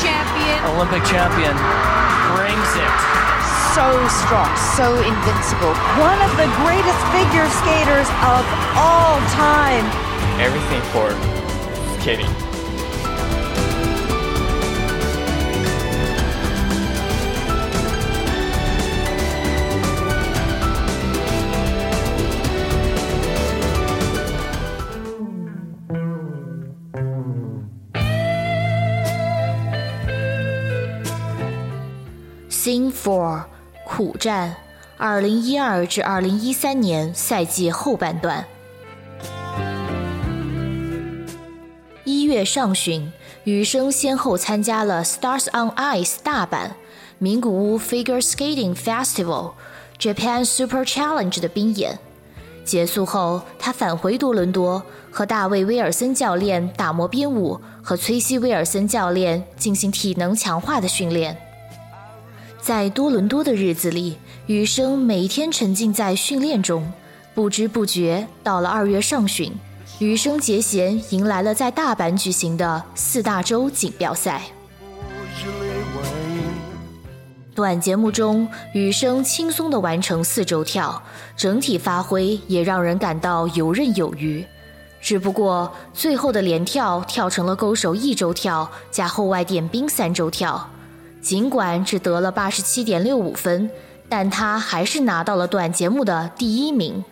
champion. Olympic champion brings it. so strong, so invincible. One of the greatest figure skaters of all time. Everything for skating.，Sing for 苦战，二零一二至二零一三年赛季后半段。一月上旬，羽生先后参加了 Stars on Ice 大阪、名古屋 Figure Skating Festival、Japan Super Challenge 的冰演。结束后，他返回多伦多，和大卫·威尔森教练打磨编舞，和崔西·威尔森教练进行体能强化的训练。在多伦多的日子里，羽生每天沉浸在训练中，不知不觉到了二月上旬，羽生结弦迎来了在大阪举行的四大洲锦标赛。短节目中，羽生轻松地完成四周跳，整体发挥也让人感到游刃有余。只不过最后的连跳跳成了勾手一周跳加后外点冰三周跳，尽管只得了八十七点六五分，但他还是拿到了短节目的第一名。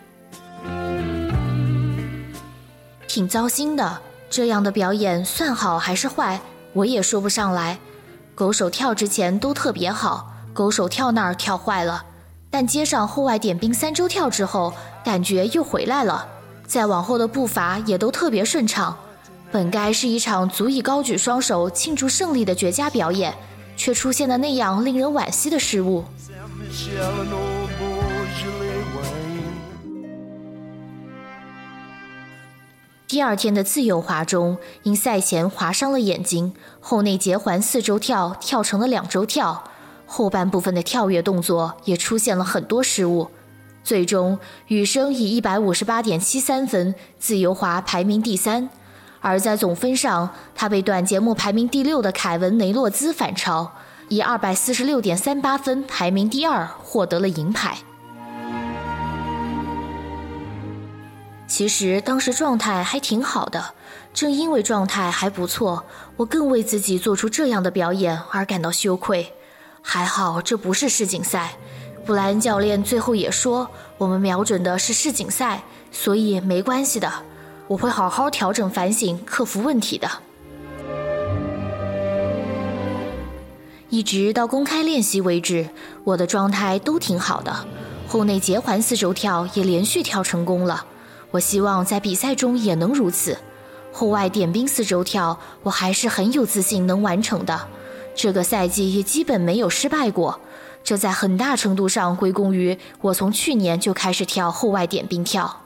挺糟心的，这样的表演算好还是坏，我也说不上来。勾手跳之前都特别好，勾手跳那儿跳坏了，但接上后外点冰三周跳之后，感觉又回来了。再往后的步伐也都特别顺畅，本该是一场足以高举双手庆祝胜利的绝佳表演，却出现了那样令人惋惜的失误。第二天的自由滑中，因赛前划伤了眼睛，后内结环四周跳跳成了两周跳，后半部分的跳跃动作也出现了很多失误。最终，羽生以一百五十八点七三分自由滑排名第三，而在总分上，他被短节目排名第六的凯文·雷诺兹反超，以二百四十六点三八分排名第二，获得了银牌。其实当时状态还挺好的，正因为状态还不错，我更为自己做出这样的表演而感到羞愧。还好这不是世锦赛，布莱恩教练最后也说我们瞄准的是世锦赛，所以没关系的，我会好好调整、反省、克服问题的。一直到公开练习为止，我的状态都挺好的，后内结环四周跳也连续跳成功了。我希望在比赛中也能如此。后外点冰四周跳，我还是很有自信能完成的。这个赛季也基本没有失败过，这在很大程度上归功于我从去年就开始跳后外点冰跳。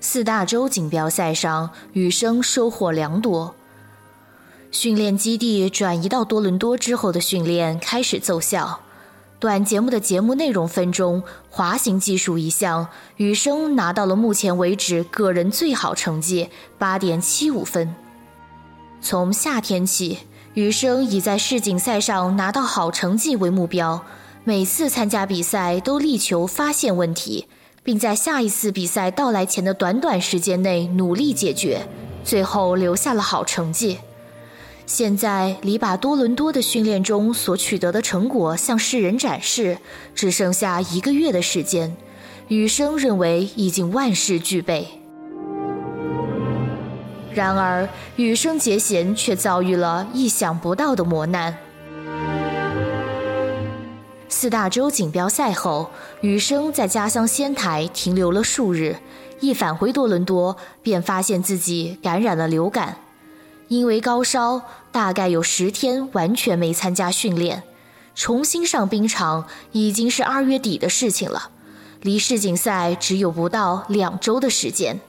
四大洲锦标赛上，羽生收获良多。训练基地转移到多伦多之后的训练开始奏效。短节目的节目内容分中，滑行技术一项，羽生拿到了目前为止个人最好成绩，八点七五分。从夏天起，羽生以在世锦赛上拿到好成绩为目标，每次参加比赛都力求发现问题，并在下一次比赛到来前的短短时间内努力解决，最后留下了好成绩。现在离把多伦多的训练中所取得的成果向世人展示，只剩下一个月的时间。羽生认为已经万事俱备。然而，羽生结弦却遭遇了意想不到的磨难。四大洲锦标赛后，羽生在家乡仙台停留了数日，一返回多伦多，便发现自己感染了流感。因为高烧，大概有十天完全没参加训练，重新上冰场已经是二月底的事情了，离世锦赛只有不到两周的时间。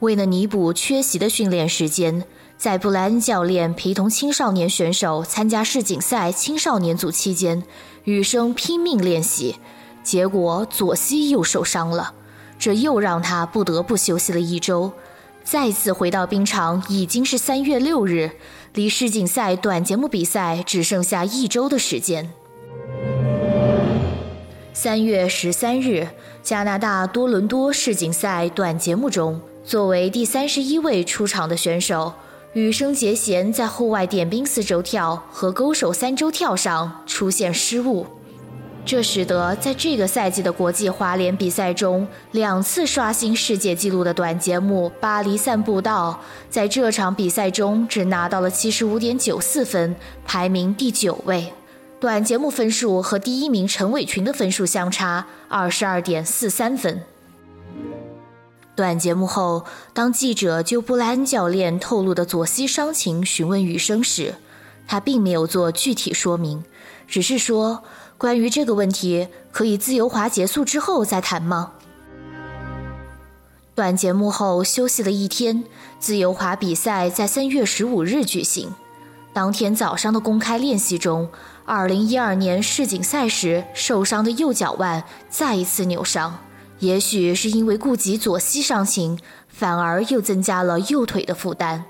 为了弥补缺席的训练时间，在布莱恩教练陪同青少年选手参加世锦赛青少年组期间，羽生拼命练习，结果左膝又受伤了，这又让他不得不休息了一周。再次回到冰场已经是三月六日，离世锦赛短节目比赛只剩下一周的时间。三月十三日，加拿大多伦多世锦赛短节目中，作为第三十一位出场的选手，羽生结弦在户外点冰四周跳和勾手三周跳上出现失误。这使得在这个赛季的国际滑联比赛中，两次刷新世界纪录的短节目巴黎散步道，在这场比赛中只拿到了七十五点九四分，排名第九位。短节目分数和第一名陈伟群的分数相差二十二点四三分。短节目后，当记者就布莱恩教练透露的左膝伤情询问羽生时，他并没有做具体说明，只是说。关于这个问题，可以自由滑结束之后再谈吗？短节目后休息了一天，自由滑比赛在三月十五日举行。当天早上的公开练习中，二零一二年世锦赛时受伤的右脚腕再一次扭伤，也许是因为顾及左膝伤情，反而又增加了右腿的负担。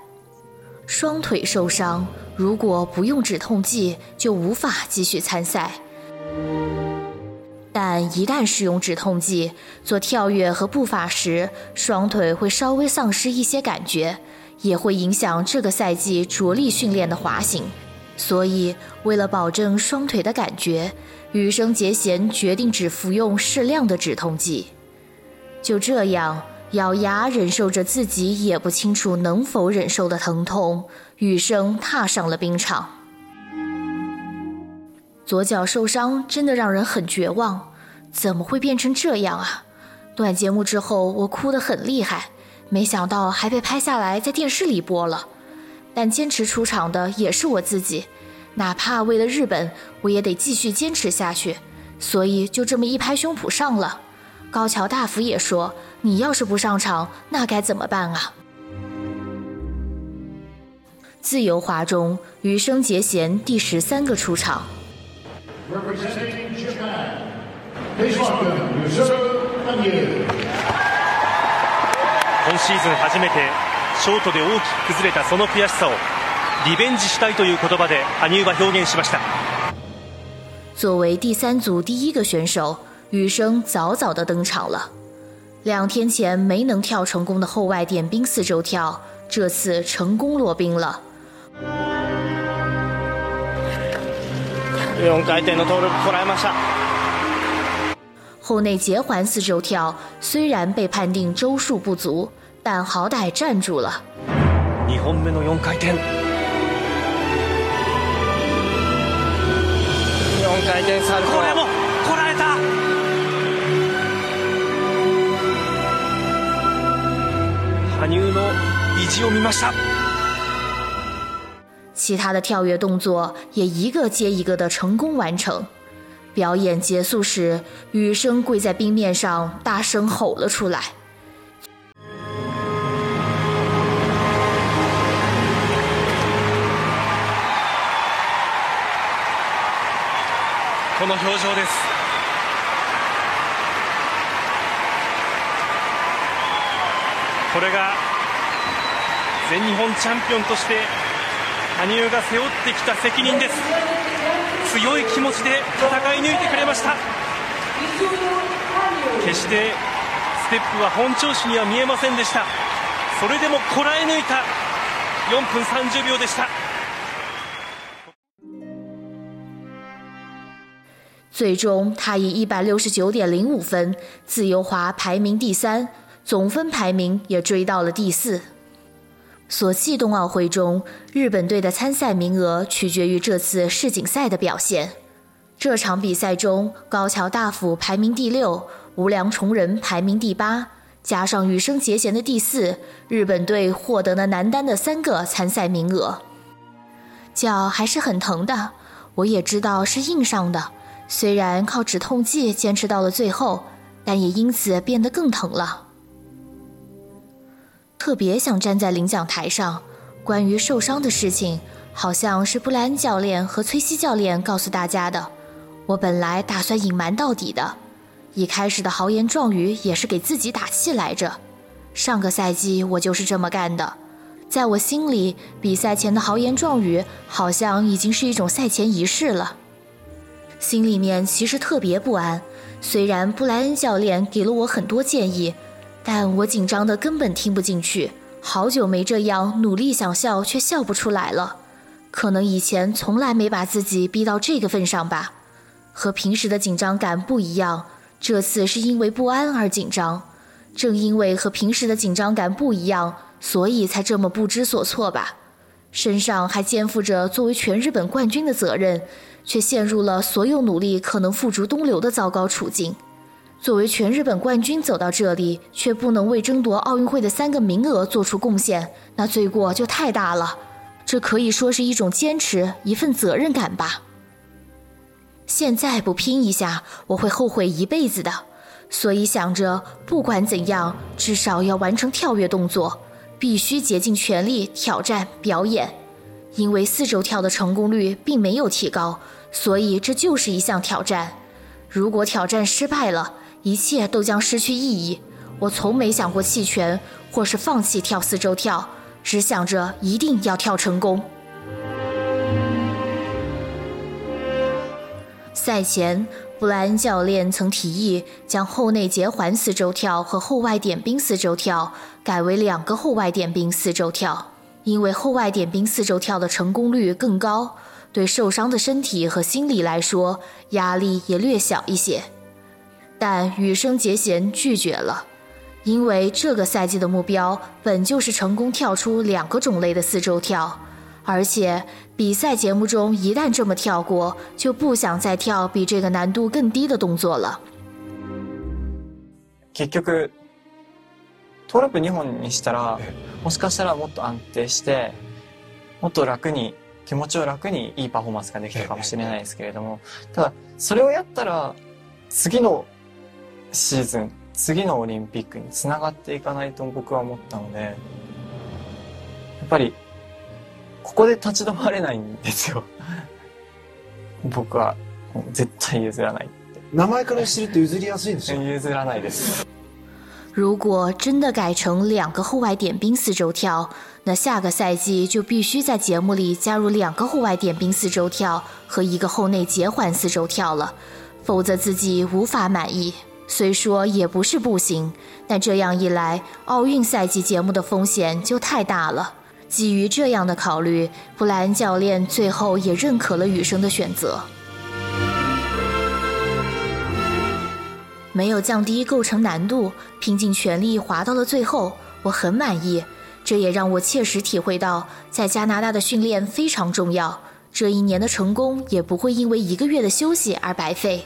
双腿受伤，如果不用止痛剂，就无法继续参赛。但一旦使用止痛剂，做跳跃和步法时，双腿会稍微丧失一些感觉，也会影响这个赛季着力训练的滑行。所以，为了保证双腿的感觉，羽生结弦决定只服用适量的止痛剂。就这样，咬牙忍受着自己也不清楚能否忍受的疼痛，羽生踏上了冰场。左脚受伤真的让人很绝望，怎么会变成这样啊？短节目之后我哭得很厉害，没想到还被拍下来在电视里播了。但坚持出场的也是我自己，哪怕为了日本，我也得继续坚持下去。所以就这么一拍胸脯上了。高桥大辅也说：“你要是不上场，那该怎么办啊？”自由滑中，羽生结弦第十三个出场。Representing Japan, please welcome Yusuke Hanyu. 今シーズン初めてショートで大きく崩れたその悔しさをリベンジしたいという言葉で羽生は表現しました作为第三组第一个选手， 羽生早早的登场了。两天前没能跳成功的后外点冰四周跳，这次成功落冰了。4回転のトーループこらえました后内结环四周跳虽然被判定周数不足，但好歹站住了。2本目の4回転 羽生の意地を見ました其他的跳跃动作也一个接一个的成功完成。表演结束时，羽生跪在冰面上，大声吼了出来。この表情です これが全日本チャンピオンとして羽生が背負ってきた責任です。強い気持ちで戦い抜いてくれました。決してステップは本調子には見えませんでした。それでもこらえ抜いた。4分30秒でした。最终，他以一百六十九点零五分自由滑排名第三，总分排名也追到了第四。索契冬奥会中，日本队的参赛名额取决于这次世锦赛的表现。这场比赛中，高桥大辅排名第六，无良崇人排名第八，加上羽生结弦的第四，日本队获得了男单的三个参赛名额。脚还是很疼的，我也知道是硬伤的。虽然靠止痛剂坚持到了最后，但也因此变得更疼了。特别想站在领奖台上，关于受伤的事情，好像是布莱恩教练和崔西教练告诉大家的。我本来打算隐瞒到底的。一开始的豪言壮语也是给自己打气来着。上个赛季我就是这么干的，在我心里，比赛前的豪言壮语好像已经是一种赛前仪式了。心里面其实特别不安，虽然布莱恩教练给了我很多建议，但我紧张的根本听不进去。好久没这样努力想笑却笑不出来了，可能以前从来没把自己逼到这个份上吧。和平时的紧张感不一样。这次是因为不安而紧张，正因为和平时的紧张感不一样，所以才这么不知所措吧。身上还肩负着作为全日本冠军的责任，却陷入了所有努力可能付诸东流的糟糕处境。作为全日本冠军走到这里，却不能为争夺奥运会的三个名额做出贡献，那罪过就太大了。这可以说是一种坚持，一份责任感吧。现在不拼一下，我会后悔一辈子的。所以想着，不管怎样，至少要完成跳跃动作，必须竭尽全力挑战表演。因为四周跳的成功率并没有提高，所以这就是一项挑战。如果挑战失败了，一切都将失去意义。我从没想过弃权，或是放弃跳四周跳，只想着一定要跳成功。赛前，布莱恩教练曾提议将后内结环四周跳和后外点冰四周跳改为两个后外点冰四周跳，因为后外点冰四周跳的成功率更高，对受伤的身体和心理来说压力也略小一些。但羽生结弦拒绝了，因为这个赛季的目标本就是成功跳出两个种类的四周跳。而且比赛节目中一旦这么跳过，就不想再跳比这个难度更低的动作了。結局トラップ2本にしたらもしかしたらもっと安定してもっと楽に気持ちを楽にいいパフォーマンスができたかもしれないですけれどもただそれをやったら次の シーズン次のオリンピックにつながっていかないと僕は思ったのでやっぱりここで立ち止まれないんですよ。僕は絶対譲らない名前から知ると譲りやすいんですよ。譲らないです。如果真的改成两个后外点冰四周跳，那下个赛季就必须在节目里加入两个后外点冰四周跳和一个后内结环四周跳了，否则自己无法满意。虽说也不是不行，但这样一来，奥运赛季节目的风险就太大了。基于这样的考虑，布莱恩教练最后也认可了羽生的选择。没有降低构成难度，拼尽全力滑到了最后，我很满意。这也让我切实体会到，在加拿大的训练非常重要。这一年的成功也不会因为一个月的休息而白费。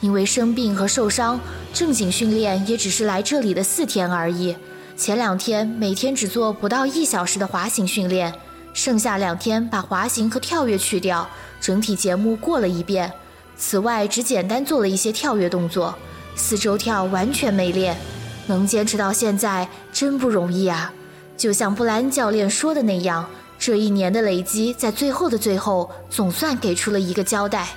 因为生病和受伤，正经训练也只是来这里的四天而已。前两天每天只做不到一小时的滑行训练，剩下两天把滑行和跳跃去掉，整体节目过了一遍。此外，只简单做了一些跳跃动作，四周跳完全没练。能坚持到现在真不容易啊！就像布莱恩教练说的那样，这一年的累积，在最后的最后，总算给出了一个交代。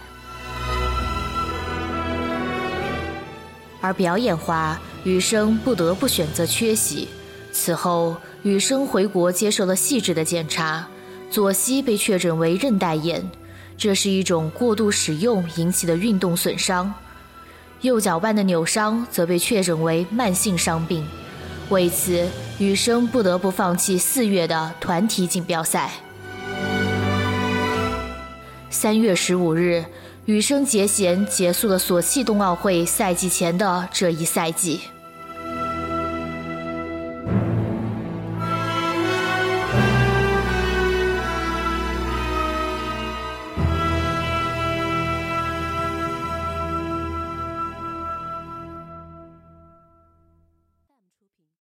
而表演化。羽生不得不选择缺席。此后，羽生回国接受了细致的检查，左膝被确诊为韧带炎，这是一种过度使用引起的运动损伤；右脚腕的扭伤则被确诊为慢性伤病。为此，羽生不得不放弃四月的团体锦标赛。三月十五日，羽生结弦结束了索契冬奥会赛季前的这一赛季。